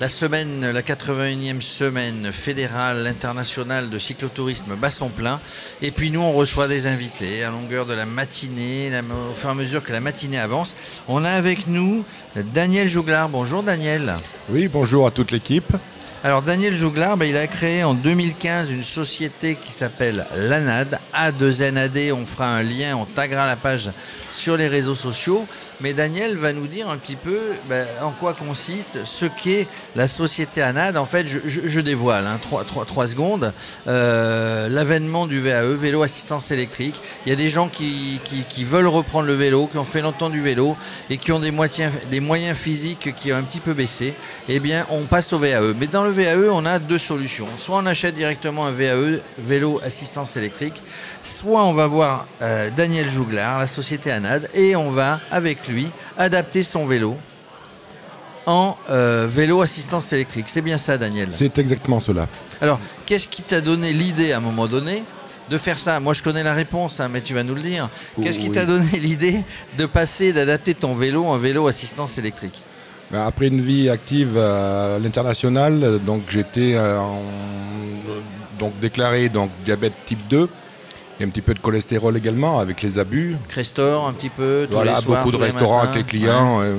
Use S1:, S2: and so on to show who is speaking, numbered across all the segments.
S1: La semaine, la 81e semaine fédérale internationale de cyclotourisme basson plein. Et puis nous, on reçoit des invités à longueur de la matinée, au fur et à mesure que la matinée avance. On a avec nous Daniel Jouglar. Bonjour Daniel.
S2: Oui, bonjour à toute l'équipe.
S1: Alors Daniel Jouglar, ben, il a créé en 2015 une société qui s'appelle l'ANAD, A2NAD, on fera un lien, on taguera la page sur les réseaux sociaux. Mais Daniel va nous dire un petit peu ben, en quoi consiste ce qu'est la société ANAD. En fait, je, dévoile, hein, 3, secondes, euh, l'avènement du VAE, vélo assistance électrique. Il y a des gens qui, veulent reprendre le vélo, qui ont fait longtemps du vélo et qui ont des, des moyens physiques qui ont un petit peu baissé. Eh bien, on passe au VAE. Mais dans VAE, on a deux solutions. Soit on achète directement un VAE, vélo assistance électrique, soit on va voir euh, Daniel Jouglar, la société ANAD, et on va avec lui adapter son vélo en euh, vélo assistance électrique. C'est bien ça, Daniel?
S2: C'est exactement cela.
S1: Alors, qu'est-ce qui t'a donné l'idée à un moment donné de faire ça? Moi, je connais la réponse, hein, mais tu vas nous le dire. Qu'est-ce qui t'a donné l'idée de passer, d'adapter ton vélo en vélo assistance électrique?
S2: Après une vie active à l'international, donc j'étais euh, donc déclaré donc diabète type 2 y a un petit peu de cholestérol également avec les abus.
S1: Crestor un petit peu.
S2: voilà, beaucoup de restaurants avec les clients. Euh,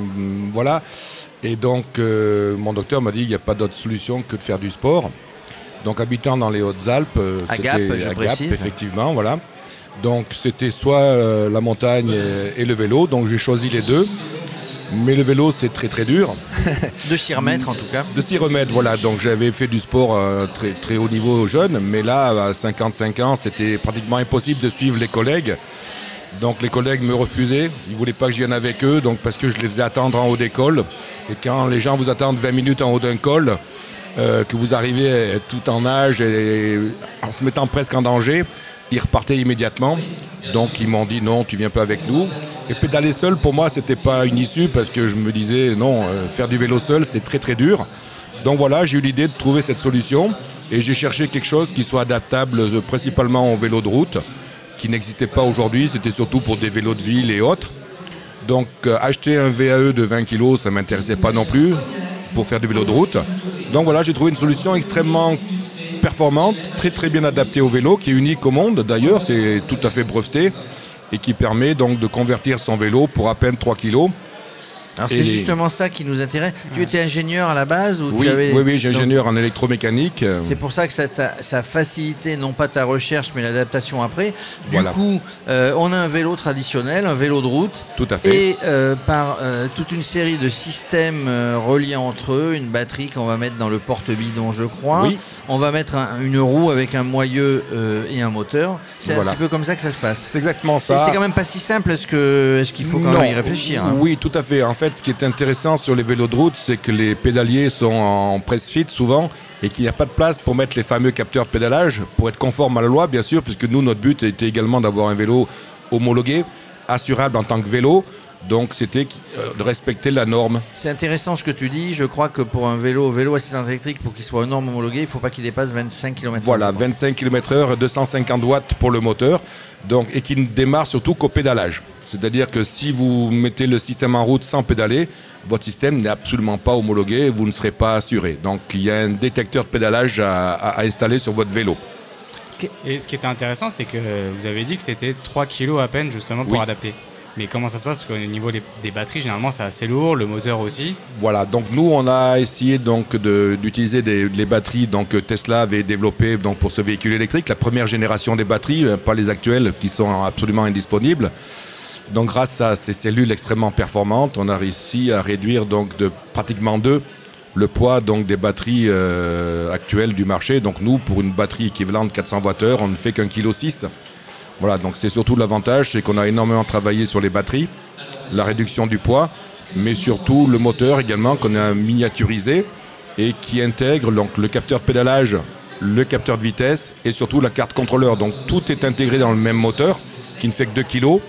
S2: voilà. Et donc, euh, mon docteur m'a dit qu'il n'y a pas d'autre solution que de faire du sport. Donc, habitant dans les Hautes-Alpes,
S1: euh, c'était à Gap,
S2: effectivement, voilà. Donc, c'était soit la montagne et, le vélo. Donc, j'ai choisi les deux. Mais le vélo, c'est très très dur.
S1: de s'y remettre en tout cas.
S2: De s'y remettre, voilà. Donc j'avais fait du sport euh, très, très haut niveau jeune, mais là, à 55 ans, c'était pratiquement impossible de suivre les collègues. Donc les collègues me refusaient, ils ne voulaient pas que je vienne avec eux, donc parce que je les faisais attendre en haut d'école. Et quand les gens vous attendent 20 minutes en haut d'un col, euh, que vous arrivez tout en âge et en se mettant presque en danger, ils repartaient immédiatement. Donc ils m'ont dit non, tu viens pas avec nous. Et pédaler seul, pour moi, c'était pas une issue parce que je me disais non, euh, faire du vélo seul, c'est très très dur. Donc voilà, j'ai eu l'idée de trouver cette solution et j'ai cherché quelque chose qui soit adaptable euh, principalement au vélo de route, qui n'existait pas aujourd'hui. C'était surtout pour des vélos de ville et autres. Donc euh, acheter un VAE de 20 kg, ça m'intéressait pas non plus pour faire du vélo de route. Donc voilà, j'ai trouvé une solution extrêmement performante, très très bien adaptée au vélo, qui est unique au monde d'ailleurs, c'est tout à fait breveté, et qui permet donc de convertir son vélo pour à peine 3 kg
S1: alors c'est justement ça qui nous intéresse. Tu étais ingénieur à la base ou
S2: Oui,
S1: avais...
S2: oui, oui j'ai ingénieur en électromécanique.
S1: C'est pour ça que ça a, facilité non pas ta recherche mais l'adaptation après. Du coup, euh, on a un vélo traditionnel, un vélo de route.
S2: Tout à fait.
S1: Et euh, par euh, toute une série de systèmes reliés entre eux, une batterie qu'on va mettre dans le porte-bidon, je crois. Oui. On va mettre une roue avec un moyeu et un moteur. C'est un petit peu comme ça que ça se passe.
S2: C'est exactement ça.
S1: C'est quand même pas si simple. Est-ce qu'il faut quand même y réfléchir hein?
S2: Oui, tout à fait. En fait, ce qui est intéressant sur les vélos de route, c'est que les pédaliers sont en press fit souvent et qu'il n'y a pas de place pour mettre les fameux capteurs de pédalage pour être conforme à la loi, bien sûr, puisque nous, notre but était également d'avoir un vélo homologué, assurable en tant que vélo. Donc c'était euh, de respecter la norme.
S1: C'est intéressant ce que tu dis. Je crois que pour un vélo, vélo assistant électrique, pour qu'il soit aux normes homologuées, il ne faut pas qu'il dépasse 25 km/h.
S2: Voilà, 25 km/h, 250 watts pour le moteur. Donc, et qui ne démarre surtout qu'au pédalage. C'est-à-dire que si vous mettez le système en route sans pédaler, votre système n'est absolument pas homologué, vous ne serez pas assuré. Donc il y a un détecteur de pédalage à, installer sur votre vélo.
S3: Et ce qui était intéressant, c'est que vous avez dit que c'était 3 kg à peine justement pour adapter. Mais comment ça se passe? Parce qu'au niveau des, batteries, généralement, c'est assez lourd, le moteur aussi.
S2: Voilà, donc nous, on a essayé donc d'utiliser les batteries donc Tesla avait développé donc pour ce véhicule électrique la première génération des batteries, euh, pas les actuelles qui sont absolument indisponibles. Donc grâce à ces cellules extrêmement performantes, on a réussi à réduire de pratiquement deux le poids des batteries euh, actuelles du marché. Donc nous, pour une batterie équivalente de 400 Wh, on ne fait qu'un kg 6. Voilà, donc c'est surtout l'avantage, c'est qu'on a énormément travaillé sur les batteries, la réduction du poids, mais surtout le moteur également qu'on a miniaturisé et qui intègre donc le capteur pédalage, le capteur de vitesse et surtout la carte contrôleur. Donc tout est intégré dans le même moteur qui ne fait que 2 kg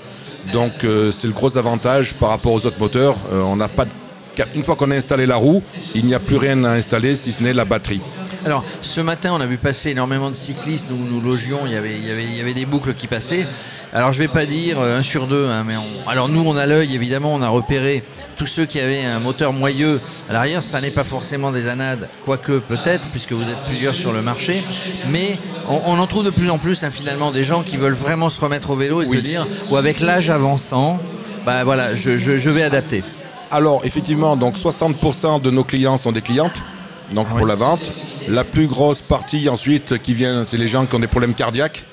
S2: donc euh, c'est le gros avantage par rapport aux autres moteurs. Euh, on n'a pas de une fois qu'on a installé la roue, il n'y a plus rien à installer si ce n'est la batterie.
S1: Alors, ce matin, on a vu passer énormément de cyclistes. Nous nous logions, il y avait, il y avait, il y avait des boucles qui passaient. Alors, je vais pas dire euh, un sur deux, hein, mais alors nous, on a l'œil, évidemment, on a repéré tous ceux qui avaient un moteur moyeux à l'arrière. Ça n'est pas forcément des anades, quoique peut-être, puisque vous êtes plusieurs sur le marché. Mais on, en trouve de plus en plus, hein, finalement, des gens qui veulent vraiment se remettre au vélo et se dire, ou avec l'âge avançant, bah voilà, je, je, vais adapter.
S2: Alors, effectivement, donc 60% de nos clients sont des clientes, donc ah pour la vente. La plus grosse partie ensuite qui vient, c'est les gens qui ont des problèmes cardiaques.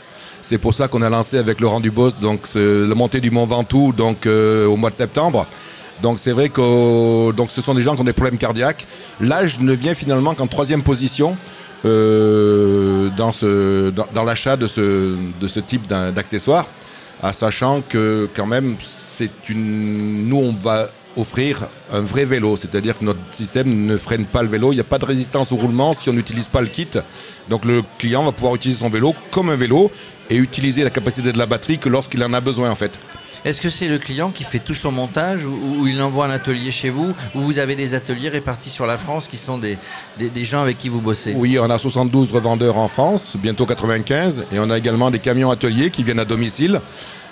S2: C'est pour ça qu'on a lancé avec Laurent Dubos donc la montée du Mont Ventoux donc euh, au mois de septembre. Donc c'est vrai que donc ce sont des gens qui ont des problèmes cardiaques. L'âge ne vient finalement qu'en troisième position euh, dans, ce, dans, l'achat de ce, de ce type d'accessoires, sachant que quand même c'est une nous on va offrir un vrai vélo, c'est-à-dire que notre système ne freine pas le vélo, il n'y a pas de résistance au roulement si on n'utilise pas le kit. Donc le client va pouvoir utiliser son vélo comme un vélo et utiliser la capacité de la batterie que lorsqu'il en a besoin en fait.
S1: Est-ce que c'est le client qui fait tout son montage ou, il envoie un atelier chez vous ou vous avez des ateliers répartis sur la France qui sont des, gens avec qui vous bossez?
S2: Oui, on a 72 revendeurs en France, bientôt 95, et on a également des camions ateliers qui viennent à domicile.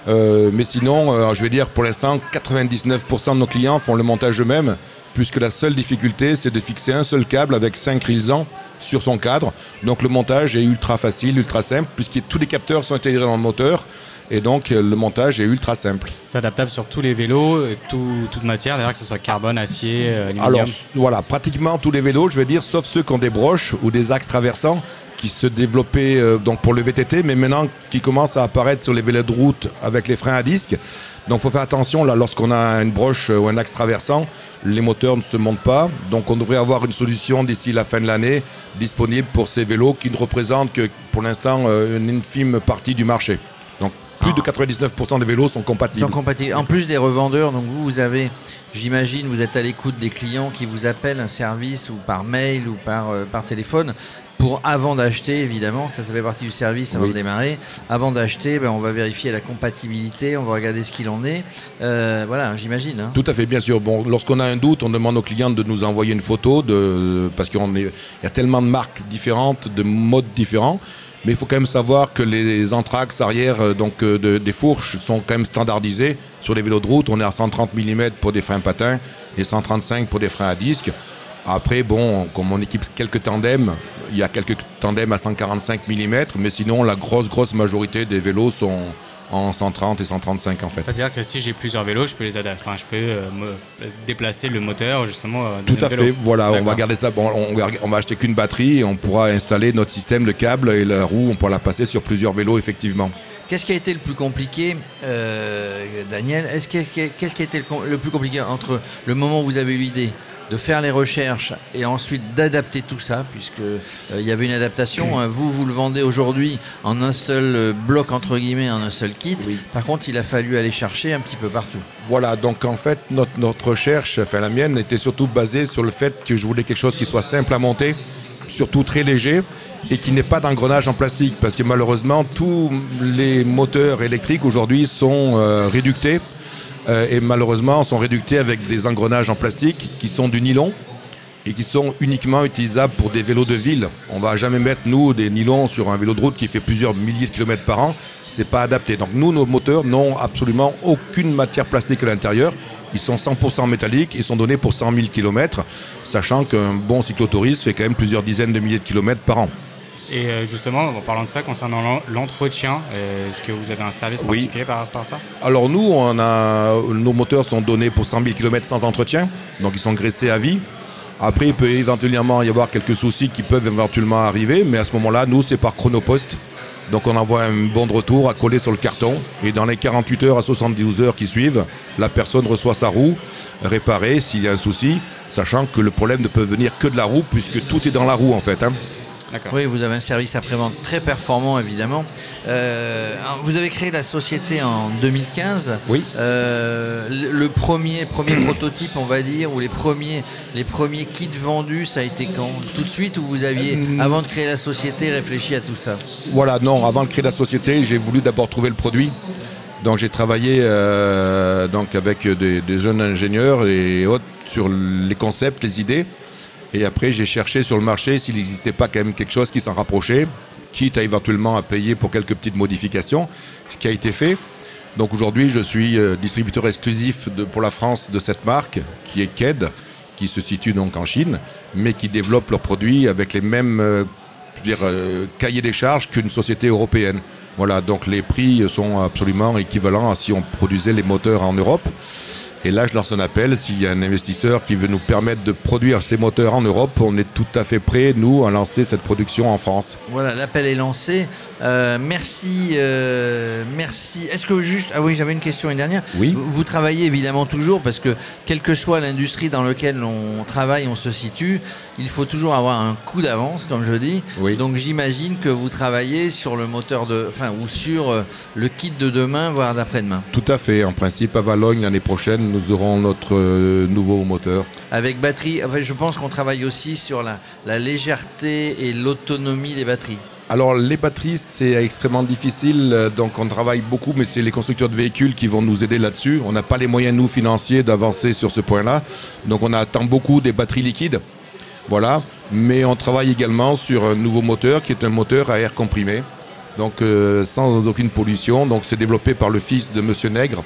S2: Euh, mais sinon, euh, je vais dire, pour l'instant, 99% de nos clients font le montage eux-mêmes, puisque la seule difficulté, c'est de fixer un seul câble avec 5 rilsans sur son cadre. Donc le montage est ultra facile, ultra simple, puisque tous les capteurs sont intégrés dans le moteur. Et donc le montage est ultra simple.
S3: C'est adaptable sur tous les vélos, toute matière, d'ailleurs que ce soit carbone, acier, euh, aluminium.
S2: Alors voilà, pratiquement tous les vélos, je vais dire, sauf ceux qui ont des broches ou des axes traversants qui se développaient euh, donc pour le VTT, mais maintenant qui commencent à apparaître sur les vélos de route avec les freins à disque. Donc il faut faire attention là lorsqu'on a une broche ou un axe traversant, les moteurs ne se montent pas. Donc on devrait avoir une solution d'ici la fin de l'année disponible pour ces vélos qui ne représentent que pour l'instant euh, une infime partie du marché. Donc plus de 99% des vélos sont compatibles.
S1: En plus des revendeurs, donc vous, vous avez, j'imagine, vous êtes à l'écoute des clients qui vous appellent un service ou par mail ou par, par téléphone pour avant d'acheter, évidemment, ça, ça fait partie du service avant de démarrer. Avant d'acheter, ben, on va vérifier la compatibilité, on va regarder ce qu'il en est. Euh, voilà, j'imagine. Hein.
S2: Tout à fait, bien sûr. Bon, lorsqu'on a un doute, on demande aux clients de nous envoyer une photo, de, parce qu'il y a tellement de marques différentes, de modes différents. Mais il faut quand même savoir que les entraxes arrière euh, donc, euh, des fourches sont quand même standardisés. Sur les vélos de route, on est à 130 mm pour des freins patins et 135 pour des freins à disque. Après, bon, comme on équipe quelques tandems, il y a quelques tandems à 145 mm, mais sinon, la grosse, grosse majorité des vélos sont en 130 et 135 en fait.
S3: C'est-à-dire que si j'ai plusieurs vélos, je peux les adapter, enfin, je peux euh, déplacer le moteur justement. Euh,
S2: Tout à fait, voilà, on va garder ça, bon, on, on, va acheter qu'une batterie et on pourra installer notre système de câble et la roue, on pourra la passer sur plusieurs vélos effectivement.
S1: Qu'est-ce qui a été le plus compliqué, euh, Daniel? Qu'est-ce qui a été le plus compliqué entre le moment où vous avez eu l'idée de faire les recherches et ensuite d'adapter tout ça, puisque euh, il y avait une adaptation. Hein. Vous, vous le vendez aujourd'hui en un seul euh, bloc, entre guillemets, en un seul kit. Par contre, il a fallu aller chercher un petit peu partout.
S2: Voilà, donc en fait, notre, notre recherche, enfin la mienne, était surtout basée sur le fait que je voulais quelque chose qui soit simple à monter, surtout très léger et qui n'ait pas d'engrenage en plastique parce que malheureusement tous les moteurs électriques aujourd'hui sont euh, réductés euh, et malheureusement sont réductés avec des engrenages en plastique qui sont du nylon et qui sont uniquement utilisables pour des vélos de ville. On va jamais mettre nous des nylons sur un vélo de route qui fait plusieurs milliers de kilomètres par an. C'est pas adapté. Donc nous, nos moteurs n'ont absolument aucune matière plastique à l'intérieur. Ils sont 100% métalliques. Ils sont donnés pour 100 000 km, sachant qu'un bon cyclotouriste fait quand même plusieurs dizaines de milliers de kilomètres par an.
S3: Et euh, justement, en parlant de ça, concernant l'entretien, euh, est-ce que vous avez un service particulier par rapport à ça?
S2: Alors nous, on a, nos moteurs sont donnés pour 100 000 km sans entretien, donc ils sont graissés à vie. Après, il peut éventuellement y avoir quelques soucis qui peuvent éventuellement arriver, mais à ce moment-là, nous, c'est par chronopost. Donc on envoie un bon de retour à coller sur le carton, et dans les 48 heures à 72 heures qui suivent, la personne reçoit sa roue réparée s'il y a un souci, sachant que le problème ne peut venir que de la roue, puisque tout est dans la roue en fait. Hein.
S1: Oui, vous avez un service après-vente très performant, évidemment. Euh, vous avez créé la société en 2015.
S2: Oui.
S1: Euh, le premier, premier prototype, on va dire, ou les premiers, les premiers kits vendus, ça a été quand? Tout de suite ou vous aviez, euh, avant de créer la société, réfléchi à tout ça?
S2: Voilà, non, avant de créer la société, j'ai voulu d'abord trouver le produit. Donc j'ai travaillé donc avec des, jeunes ingénieurs et autres sur les concepts, les idées. Et après, j'ai cherché sur le marché s'il n'existait pas quand même quelque chose qui s'en rapprochait, quitte à éventuellement à payer pour quelques petites modifications, ce qui a été fait. Donc aujourd'hui, je suis euh, distributeur exclusif pour la France de cette marque, qui est KED, qui se situe donc en Chine, mais qui développe leurs produits avec les mêmes euh, euh, cahiers des charges qu'une société européenne. Voilà, donc les prix sont absolument équivalents à si on produisait les moteurs en Europe. Et là, je lance un appel. S'il y a un investisseur qui veut nous permettre de produire ces moteurs en Europe, on est tout à fait prêt, nous, à lancer cette production en France.
S1: Voilà, l'appel est lancé. Euh, merci. Euh, merci. Est-ce que juste. Ah oui, j'avais une question une dernière.
S2: Oui.
S1: Vous, vous travaillez évidemment toujours parce que, quelle que soit l'industrie dans laquelle on travaille, on se situe, il faut toujours avoir un coup d'avance, comme je dis.
S2: Oui.
S1: Donc j'imagine que vous travaillez sur le moteur de. Enfin, ou sur euh, le kit de demain, voire d'après-demain.
S2: Tout à fait. En principe, à Valogne, l'année prochaine, nous aurons notre euh, nouveau moteur.
S1: Avec batterie. Enfin, je pense qu'on travaille aussi sur la, la légèreté et l'autonomie des batteries.
S2: Alors les batteries c'est extrêmement difficile, euh, donc on travaille beaucoup, mais c'est les constructeurs de véhicules qui vont nous aider là-dessus. On n'a pas les moyens nous financiers d'avancer sur ce point-là, donc on attend beaucoup des batteries liquides. Voilà, mais on travaille également sur un nouveau moteur qui est un moteur à air comprimé, donc euh, sans aucune pollution. Donc c'est développé par le fils de Monsieur Nègre,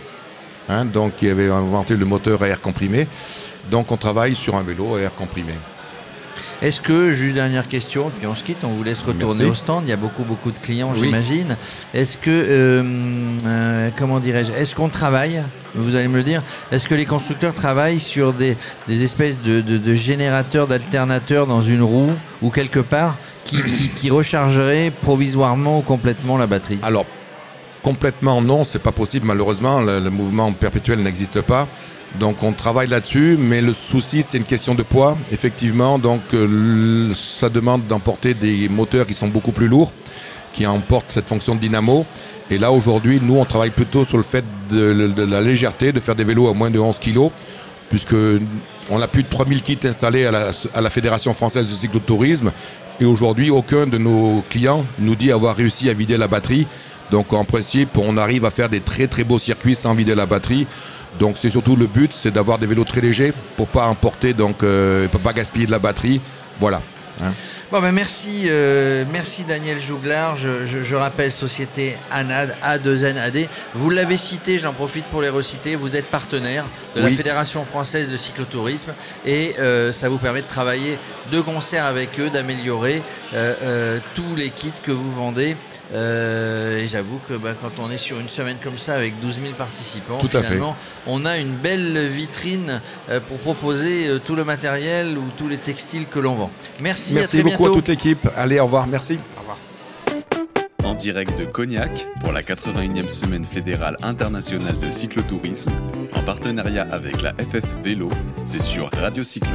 S2: hein, donc qui avait inventé le moteur à air comprimé. Donc on travaille sur un vélo à air comprimé.
S1: Est-ce que, juste dernière question, puis on se quitte, on vous laisse retourner
S2: Merci.
S1: au stand, il y a beaucoup beaucoup de clients
S2: Oui.
S1: j'imagine. Est-ce que, euh, euh, comment dirais-je, est-ce qu'on travaille, vous allez me le dire, est-ce que les constructeurs travaillent sur des, des espèces de, de- de générateurs, d'alternateurs dans une roue ou quelque part qui, qui, qui rechargeraient provisoirement ou complètement la batterie?
S2: Alors, complètement non, c'est pas possible malheureusement, le, mouvement perpétuel n'existe pas. Donc on travaille là-dessus, mais le souci c'est une question de poids, effectivement. Donc euh, ça demande d'emporter des moteurs qui sont beaucoup plus lourds, qui emportent cette fonction de dynamo. Et là aujourd'hui, nous on travaille plutôt sur le fait de, de la légèreté, de faire des vélos à moins de 11 kg, puisque on a plus de 3000 kits installés à la, à la Fédération française de cyclotourisme. Et aujourd'hui, aucun de nos clients nous dit avoir réussi à vider la batterie. Donc en principe, on arrive à faire des très très beaux circuits sans vider la batterie. Donc c'est surtout le but, c'est d'avoir des vélos très légers pour pas emporter, donc euh, pas gaspiller de la batterie. Voilà.
S1: Bon ben merci, euh, merci Daniel Jouglar. Je, je- je rappelle société ANAD, A2NAD. Vous l'avez cité, j'en profite pour les reciter. Vous êtes partenaire de la. Fédération française de cyclotourisme et euh, ça vous permet de travailler de concert avec eux, d'améliorer euh, euh, tous les kits que vous vendez. Euh, et j'avoue que bah, quand on est sur une semaine comme ça avec 12 000 participants,
S2: Tout
S1: finalement, on a une belle vitrine euh, pour proposer tout le matériel ou tous les textiles que l'on vend. Merci, à très
S2: beaucoup à toute l'équipe. Allez, au revoir. Merci.
S4: En direct de Cognac pour la 81e semaine fédérale internationale de cyclotourisme, en partenariat avec la FF Vélo, c'est sur Radio Cyclo.